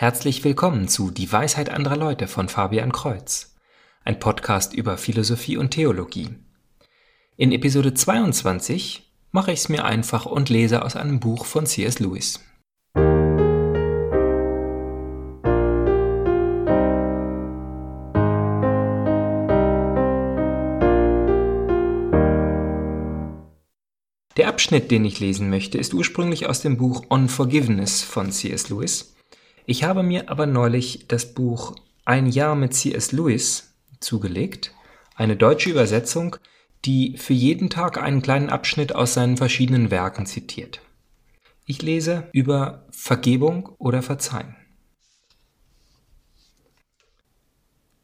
Herzlich willkommen zu Die Weisheit anderer Leute von Fabian Kreuz, ein Podcast über Philosophie und Theologie. In Episode 22 mache ich es mir einfach und lese aus einem Buch von C.S. Lewis. Der Abschnitt, den ich lesen möchte, ist ursprünglich aus dem Buch On Forgiveness von C.S. Lewis ich habe mir aber neulich das Buch Ein Jahr mit C.S. Lewis zugelegt, eine deutsche Übersetzung, die für jeden Tag einen kleinen Abschnitt aus seinen verschiedenen Werken zitiert. Ich lese über Vergebung oder Verzeihen.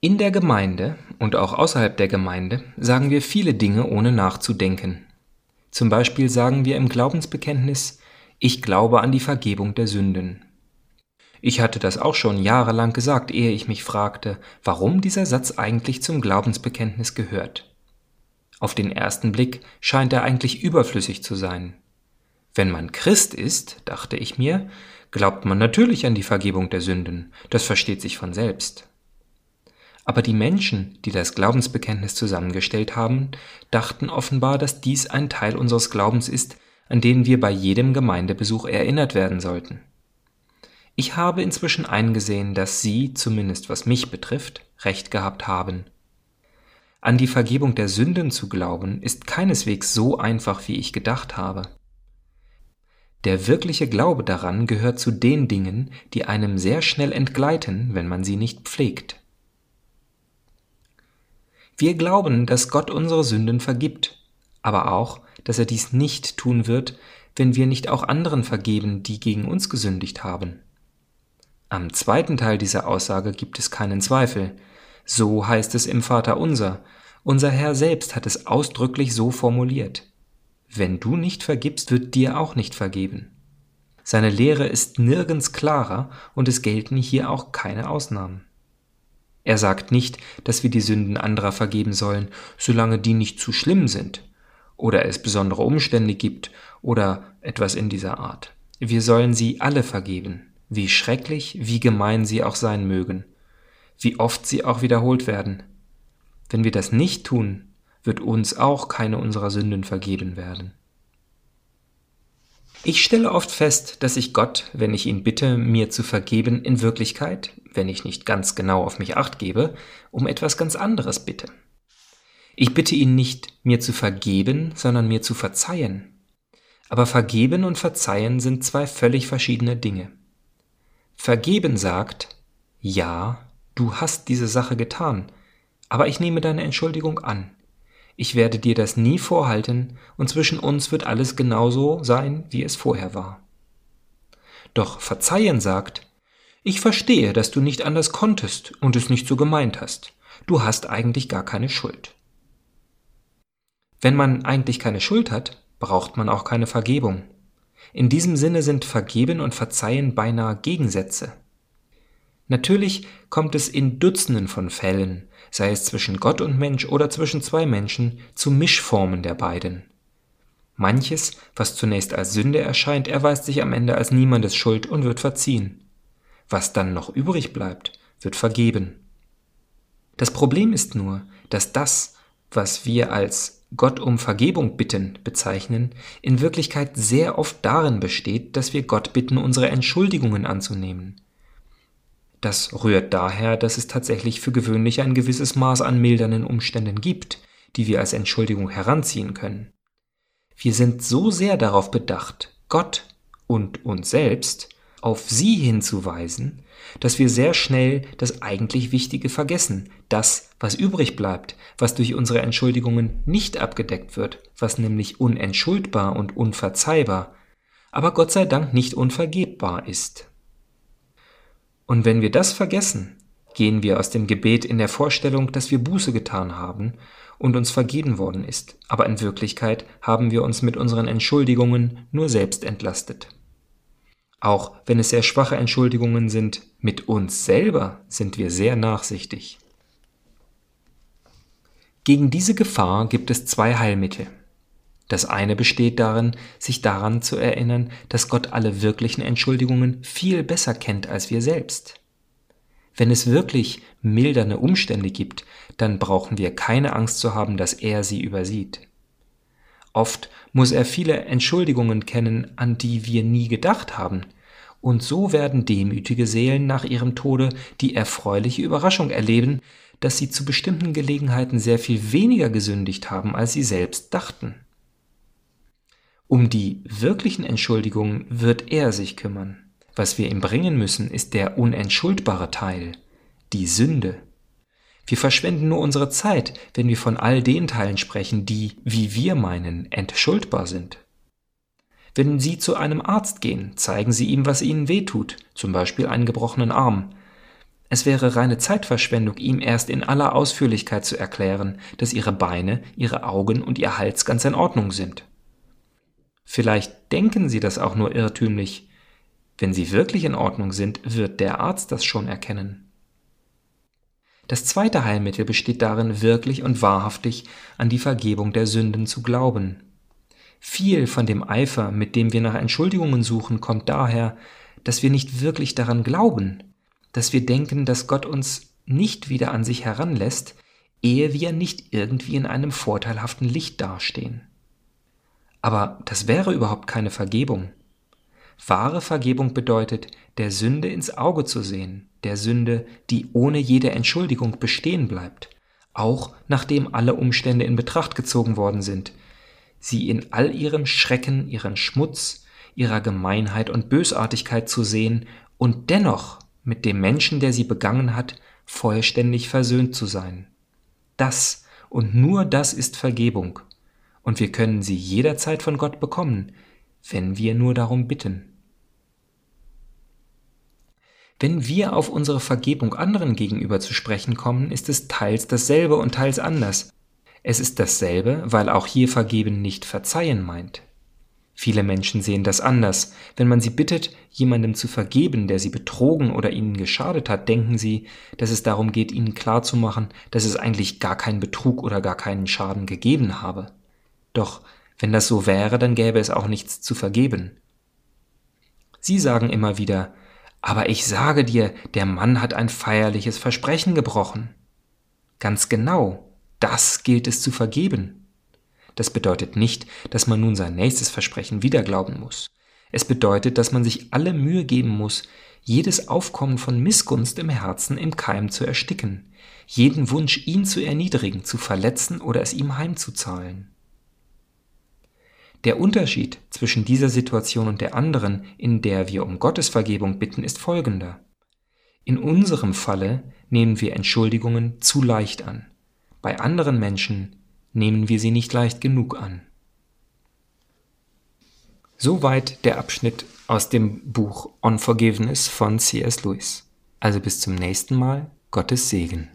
In der Gemeinde und auch außerhalb der Gemeinde sagen wir viele Dinge ohne nachzudenken. Zum Beispiel sagen wir im Glaubensbekenntnis, ich glaube an die Vergebung der Sünden. Ich hatte das auch schon jahrelang gesagt, ehe ich mich fragte, warum dieser Satz eigentlich zum Glaubensbekenntnis gehört. Auf den ersten Blick scheint er eigentlich überflüssig zu sein. Wenn man Christ ist, dachte ich mir, glaubt man natürlich an die Vergebung der Sünden, das versteht sich von selbst. Aber die Menschen, die das Glaubensbekenntnis zusammengestellt haben, dachten offenbar, dass dies ein Teil unseres Glaubens ist, an den wir bei jedem Gemeindebesuch erinnert werden sollten. Ich habe inzwischen eingesehen, dass Sie, zumindest was mich betrifft, recht gehabt haben. An die Vergebung der Sünden zu glauben, ist keineswegs so einfach, wie ich gedacht habe. Der wirkliche Glaube daran gehört zu den Dingen, die einem sehr schnell entgleiten, wenn man sie nicht pflegt. Wir glauben, dass Gott unsere Sünden vergibt, aber auch, dass er dies nicht tun wird, wenn wir nicht auch anderen vergeben, die gegen uns gesündigt haben. Am zweiten Teil dieser Aussage gibt es keinen Zweifel. So heißt es im Vater unser. Unser Herr selbst hat es ausdrücklich so formuliert. Wenn du nicht vergibst, wird dir auch nicht vergeben. Seine Lehre ist nirgends klarer und es gelten hier auch keine Ausnahmen. Er sagt nicht, dass wir die Sünden anderer vergeben sollen, solange die nicht zu schlimm sind oder es besondere Umstände gibt oder etwas in dieser Art. Wir sollen sie alle vergeben wie schrecklich, wie gemein sie auch sein mögen, wie oft sie auch wiederholt werden. Wenn wir das nicht tun, wird uns auch keine unserer Sünden vergeben werden. Ich stelle oft fest, dass ich Gott, wenn ich ihn bitte, mir zu vergeben, in Wirklichkeit, wenn ich nicht ganz genau auf mich acht gebe, um etwas ganz anderes bitte. Ich bitte ihn nicht, mir zu vergeben, sondern mir zu verzeihen. Aber vergeben und verzeihen sind zwei völlig verschiedene Dinge. Vergeben sagt, ja, du hast diese Sache getan, aber ich nehme deine Entschuldigung an. Ich werde dir das nie vorhalten, und zwischen uns wird alles genauso sein, wie es vorher war. Doch Verzeihen sagt, ich verstehe, dass du nicht anders konntest und es nicht so gemeint hast. Du hast eigentlich gar keine Schuld. Wenn man eigentlich keine Schuld hat, braucht man auch keine Vergebung. In diesem Sinne sind Vergeben und Verzeihen beinahe Gegensätze. Natürlich kommt es in Dutzenden von Fällen, sei es zwischen Gott und Mensch oder zwischen zwei Menschen, zu Mischformen der beiden. Manches, was zunächst als Sünde erscheint, erweist sich am Ende als niemandes Schuld und wird verziehen. Was dann noch übrig bleibt, wird vergeben. Das Problem ist nur, dass das, was wir als Gott um Vergebung bitten bezeichnen, in Wirklichkeit sehr oft darin besteht, dass wir Gott bitten, unsere Entschuldigungen anzunehmen. Das rührt daher, dass es tatsächlich für gewöhnlich ein gewisses Maß an mildernden Umständen gibt, die wir als Entschuldigung heranziehen können. Wir sind so sehr darauf bedacht, Gott und uns selbst auf sie hinzuweisen, dass wir sehr schnell das eigentlich Wichtige vergessen, das, was übrig bleibt, was durch unsere Entschuldigungen nicht abgedeckt wird, was nämlich unentschuldbar und unverzeihbar, aber Gott sei Dank nicht unvergebbar ist. Und wenn wir das vergessen, gehen wir aus dem Gebet in der Vorstellung, dass wir Buße getan haben und uns vergeben worden ist, aber in Wirklichkeit haben wir uns mit unseren Entschuldigungen nur selbst entlastet. Auch wenn es sehr schwache Entschuldigungen sind, mit uns selber sind wir sehr nachsichtig. Gegen diese Gefahr gibt es zwei Heilmittel. Das eine besteht darin, sich daran zu erinnern, dass Gott alle wirklichen Entschuldigungen viel besser kennt als wir selbst. Wenn es wirklich mildernde Umstände gibt, dann brauchen wir keine Angst zu haben, dass er sie übersieht. Oft muss er viele Entschuldigungen kennen, an die wir nie gedacht haben, und so werden demütige Seelen nach ihrem Tode die erfreuliche Überraschung erleben, dass sie zu bestimmten Gelegenheiten sehr viel weniger gesündigt haben, als sie selbst dachten. Um die wirklichen Entschuldigungen wird er sich kümmern. Was wir ihm bringen müssen, ist der unentschuldbare Teil, die Sünde. Wir verschwenden nur unsere Zeit, wenn wir von all den Teilen sprechen, die, wie wir meinen, entschuldbar sind. Wenn Sie zu einem Arzt gehen, zeigen Sie ihm, was Ihnen wehtut, zum Beispiel einen gebrochenen Arm. Es wäre reine Zeitverschwendung, ihm erst in aller Ausführlichkeit zu erklären, dass Ihre Beine, Ihre Augen und Ihr Hals ganz in Ordnung sind. Vielleicht denken Sie das auch nur irrtümlich. Wenn Sie wirklich in Ordnung sind, wird der Arzt das schon erkennen. Das zweite Heilmittel besteht darin, wirklich und wahrhaftig an die Vergebung der Sünden zu glauben. Viel von dem Eifer, mit dem wir nach Entschuldigungen suchen, kommt daher, dass wir nicht wirklich daran glauben, dass wir denken, dass Gott uns nicht wieder an sich heranlässt, ehe wir nicht irgendwie in einem vorteilhaften Licht dastehen. Aber das wäre überhaupt keine Vergebung. Wahre Vergebung bedeutet, der Sünde ins Auge zu sehen, der Sünde, die ohne jede Entschuldigung bestehen bleibt, auch nachdem alle Umstände in Betracht gezogen worden sind, sie in all ihrem Schrecken, ihren Schmutz, ihrer Gemeinheit und Bösartigkeit zu sehen und dennoch mit dem Menschen, der sie begangen hat, vollständig versöhnt zu sein. Das und nur das ist Vergebung, und wir können sie jederzeit von Gott bekommen, wenn wir nur darum bitten. Wenn wir auf unsere Vergebung anderen gegenüber zu sprechen kommen, ist es teils dasselbe und teils anders. Es ist dasselbe, weil auch hier vergeben nicht verzeihen meint. Viele Menschen sehen das anders. Wenn man sie bittet, jemandem zu vergeben, der sie betrogen oder ihnen geschadet hat, denken sie, dass es darum geht, ihnen klarzumachen, dass es eigentlich gar keinen Betrug oder gar keinen Schaden gegeben habe. Doch wenn das so wäre, dann gäbe es auch nichts zu vergeben. Sie sagen immer wieder, aber ich sage dir, der Mann hat ein feierliches Versprechen gebrochen. Ganz genau, das gilt es zu vergeben. Das bedeutet nicht, dass man nun sein nächstes Versprechen wieder glauben muss. Es bedeutet, dass man sich alle Mühe geben muss, jedes Aufkommen von Missgunst im Herzen im Keim zu ersticken, jeden Wunsch, ihn zu erniedrigen, zu verletzen oder es ihm heimzuzahlen. Der Unterschied zwischen dieser Situation und der anderen, in der wir um Gottes Vergebung bitten, ist folgender. In unserem Falle nehmen wir Entschuldigungen zu leicht an. Bei anderen Menschen nehmen wir sie nicht leicht genug an. Soweit der Abschnitt aus dem Buch On Forgiveness von C.S. Lewis. Also bis zum nächsten Mal, Gottes Segen.